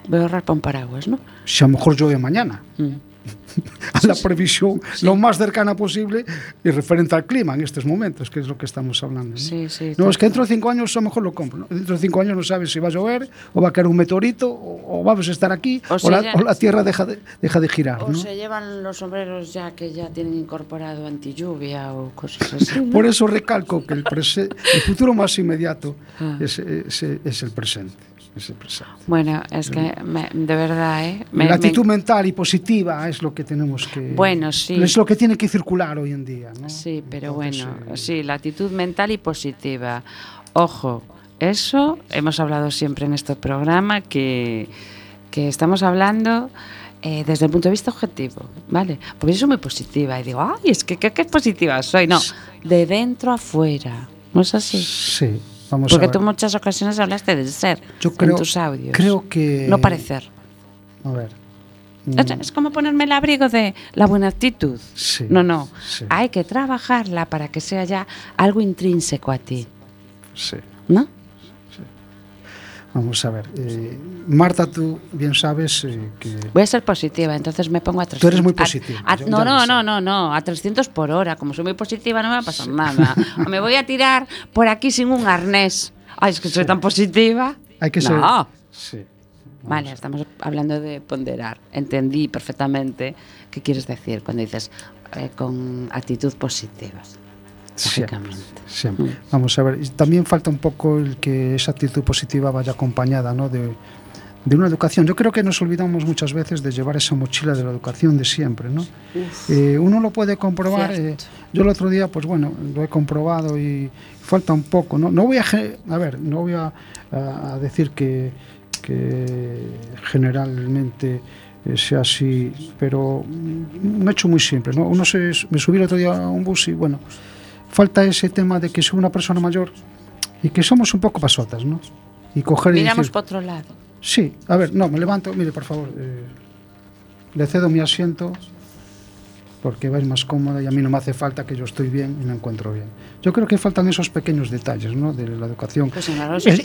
Voy a ahorrar para un paraguas, ¿no? Si a lo mejor llueve mañana. Mm. a la previsión lo más cercana posible y referente al clima en estos momentos, que es lo que estamos hablando. ¿no? Sí, sí, No, tal es que dentro de cinco años a lo mejor lo compro. ¿no? Dentro de cinco años no sabes si va a llover o va a caer un meteorito o, o vamos a estar aquí O o, la, ya- o la Tierra deja de, deja de girar. O ¿no? se llevan los sombreros ya que ya tienen incorporado antilluvia o cosas así. Por eso recalco que el, el futuro más inmediato Ah. es, es- es el presente. Es. Bueno, es que me- de verdad, ¿eh? Me- la me- actitud mental y positiva es lo que tenemos que. Bueno, sí. Es lo que tiene que circular hoy en día. ¿no? Sí, pero Entonces, bueno, eh, sí, la actitud mental y positiva. Ojo, eso hemos hablado siempre en este programa que, que estamos hablando eh, desde el punto de vista objetivo, ¿vale? Porque yo soy muy positiva y digo, ay, es que qué, qué positiva soy. No, de dentro a fuera. ¿No es así? Sí, vamos Porque tú en muchas ocasiones hablaste de ser Yo creo, en tus audios. creo que. No parecer. A ver. Es como ponerme el abrigo de la buena actitud. Sí, No, no. sí. Hay que trabajarla para que sea ya algo intrínseco a ti. Sí. ¿No? Vamos a ver. eh, Marta, tú bien sabes eh, que. Voy a ser positiva, entonces me pongo a 300. Tú eres muy positiva, a- no, no, no, no, no, a 300 por hora. Como soy muy positiva, no me va a pasar nada. O me voy a tirar por aquí sin un arnés. Ay, es que soy tan positiva. Hay que no. ser. Sí. Vale, estamos hablando de ponderar. Entendí perfectamente qué quieres decir cuando dices eh, con actitud positiva. Siempre, siempre. Mm. Vamos a ver, también falta un poco el que esa actitud positiva vaya acompañada ¿no? de, de una educación. Yo creo que nos olvidamos muchas veces de llevar esa mochila de la educación de siempre. ¿no? Eh, uno lo puede comprobar. eh, yo el otro día, pues bueno, lo he comprobado y falta un poco. No, no voy a, a ver, no voy a, a- decir que, que generalmente eh, sea así, pero un hecho muy simple. ¿no? Uno se, me subí el otro día a un bus y bueno, falta ese tema de que soy una persona mayor y que somos un poco pasotas, ¿no? Y coger Miramos y decir, por otro lado. Sí, a ver, no, me levanto, mire, por favor, eh, le cedo mi asiento porque vais más cómoda y a mí no me hace falta que yo estoy bien y me encuentro bien. Yo creo que faltan esos pequeños detalles, ¿no? De la educación. Pues el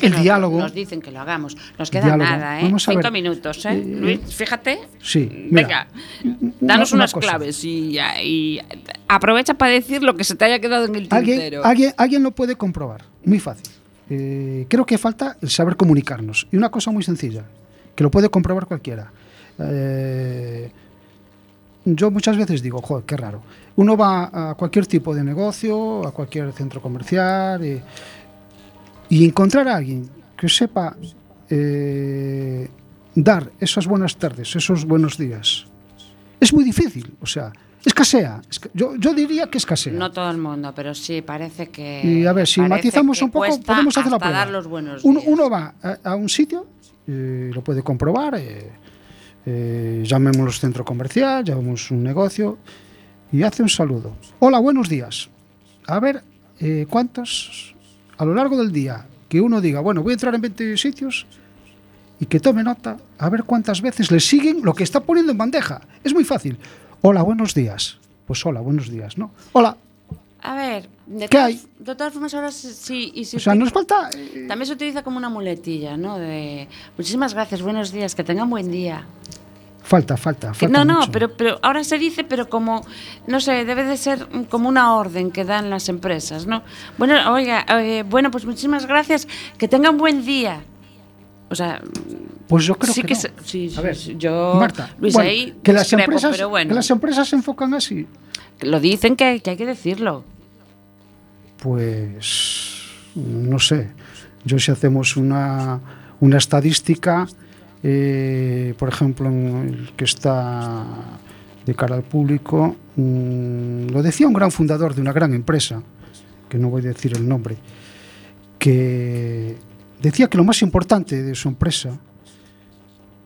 el nos, diálogo. nos dicen que lo hagamos. Nos queda Diálogo. nada, ¿eh? Vamos a Cinco ver. minutos, ¿eh? Eh, Luis, fíjate. Sí, mira, Venga, danos una unas claves y, y aprovecha para decir lo que se te haya quedado en el ¿Alguien, tintero. alguien, alguien lo puede comprobar. Muy fácil. Eh, creo que falta el saber comunicarnos. Y una cosa muy sencilla, que lo puede comprobar cualquiera. Eh, yo muchas veces digo, joder, qué raro. Uno va a cualquier tipo de negocio, a cualquier centro comercial, eh, y encontrar a alguien que sepa eh, dar esas buenas tardes, esos buenos días, es muy difícil. O sea, escasea. Yo, yo diría que escasea. No todo el mundo, pero sí, parece que. Y a ver, si matizamos un poco, podemos hacer la prueba. dar los buenos uno, uno va a, a un sitio, eh, lo puede comprobar, eh, eh, centro comercial, llamemos un negocio, y hace un saludo. Hola, buenos días. A ver, eh, ¿cuántos a lo largo del día que uno diga, bueno, voy a entrar en 20 sitios y que tome nota, a ver cuántas veces le siguen lo que está poniendo en bandeja? Es muy fácil. Hola, buenos días. Pues hola, buenos días, ¿no? Hola. A ver, de, ¿Qué todas, hay? de todas formas, ahora sí-. Y si O sea, nos falta... eh, También se utiliza como una muletilla, ¿no? De muchísimas gracias, buenos días, que tengan buen día. Falta, falta, falta no, no, mucho. pero, pero ahora se dice, pero como, no sé, debe de ser como una orden que dan las empresas, ¿no? Bueno, oiga, eh, bueno, pues muchísimas gracias, que tengan buen día. O sea, Pues yo creo sí que, que no. se- sí, A ver, yo, Marta, Luis, bueno, ahí que las empresas, bueno. que las empresas se enfocan así, lo dicen que, hay que decirlo. pues no sé. Yo si hacemos una, una estadística, eh, por ejemplo, que está de cara al público, mm, lo decía un gran fundador de una gran empresa, que no voy a decir el nombre, que decía que lo más importante de su empresa,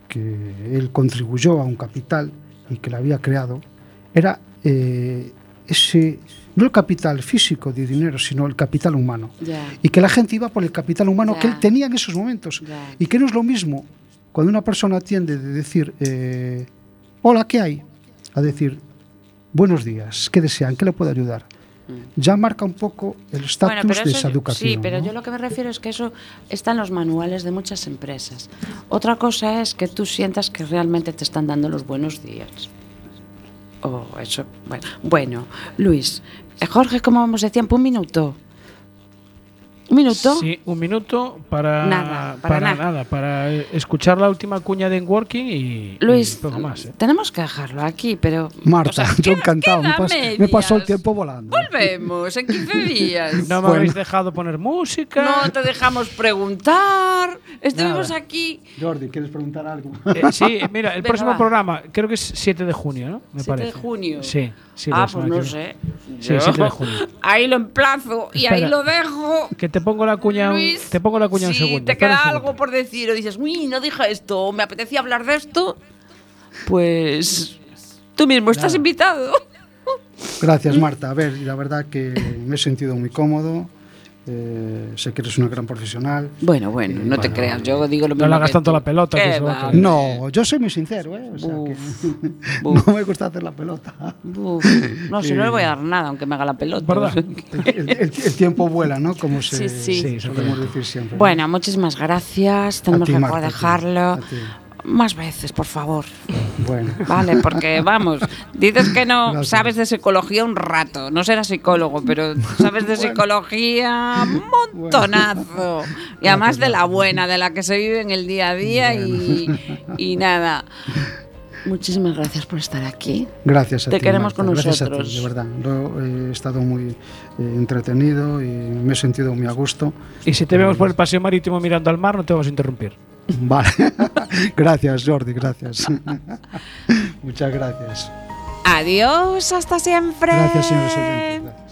que él contribuyó a un capital y que la había creado, era eh, ese, no el capital físico de dinero, sino el capital humano. Y que la gente iba por el capital humano que él tenía en esos momentos. Y que no es lo mismo cuando una persona atiende de decir, eh, hola, ¿qué hay? A decir, buenos días, ¿qué desean? ¿Qué le puedo ayudar? Ya marca un poco el estatus de esa educación. Sí, pero ¿no? yo lo que me refiero es que eso está en los manuales de muchas empresas. Otra cosa es que tú sientas que realmente te están dando los buenos días. o eso, bueno, bueno Luis, eh, Jorge, como vamos de tiempo? Un minuto. ¿Un minuto? Sí, un minuto para Nada, para nada. nada, para eh, escuchar la última cuña de Working y, Luis, y poco más. ¿eh? tenemos que dejarlo aquí, pero... Marta, o sea, yo encantado. Me, pas- me pasó el tiempo volando. Volvemos en 15 días. No me Bueno. habéis dejado poner música. No te dejamos preguntar. Estuvimos Nada. aquí. Jordi, ¿quieres preguntar algo? Eh, sí, mira, el Venga, próximo va. programa creo que es 7 de junio, ¿no? Me 7 parece. de junio. Sí, sí. ah, pues no sé. Sí, Yo 7 de junio. Ahí lo emplazo y ahí Espera. lo dejo. Que te pongo la cuña, un- Luis, te pongo la cuña un si segundo. te queda segundo. algo por decir o dices, uy, no dije esto, o me apetecía hablar de esto, pues tú mismo estás invitado. Gracias, Marta. A ver, la verdad que me he sentido muy cómodo. Eh, sé que eres una gran profesional. Bueno, bueno, no te creas, yo digo lo No mismo. le hagas que tanto tú. la pelota, que ¿Qué se va quedar. No, yo soy muy sincero, ¿eh? O sea que Buf. no me gusta hacer la pelota. Uf, no, si no le voy a dar nada, aunque me haga la pelota. ¿Verdad? El, el- el tiempo vuela, ¿no? Como se, Sí, sí. Sí, solemos decir siempre. Bueno, muchísimas gracias. Tenemos ti, que Marta, a ti, dejarlo. a ti. Más veces, por favor. Bueno. Vale, porque vamos, dices que no Gracias. sabes de psicología un rato, no serás psicólogo, pero sabes de psicología un montonazo. Y además de la buena, de la que se vive en el día a día y, y nada. Muchísimas gracias por estar aquí. Gracias a Te ti. queremos Marta, con gracias a ti, nosotros. de verdad. Lo- he estado muy eh, entretenido y me he sentido muy a gusto. Y si te vemos por el paseo marítimo mirando al mar, no te vamos a interrumpir. Vale. gracias, Jordi, gracias. Muchas gracias. Adiós, hasta siempre. Gracias, señores oyentes. Gracias.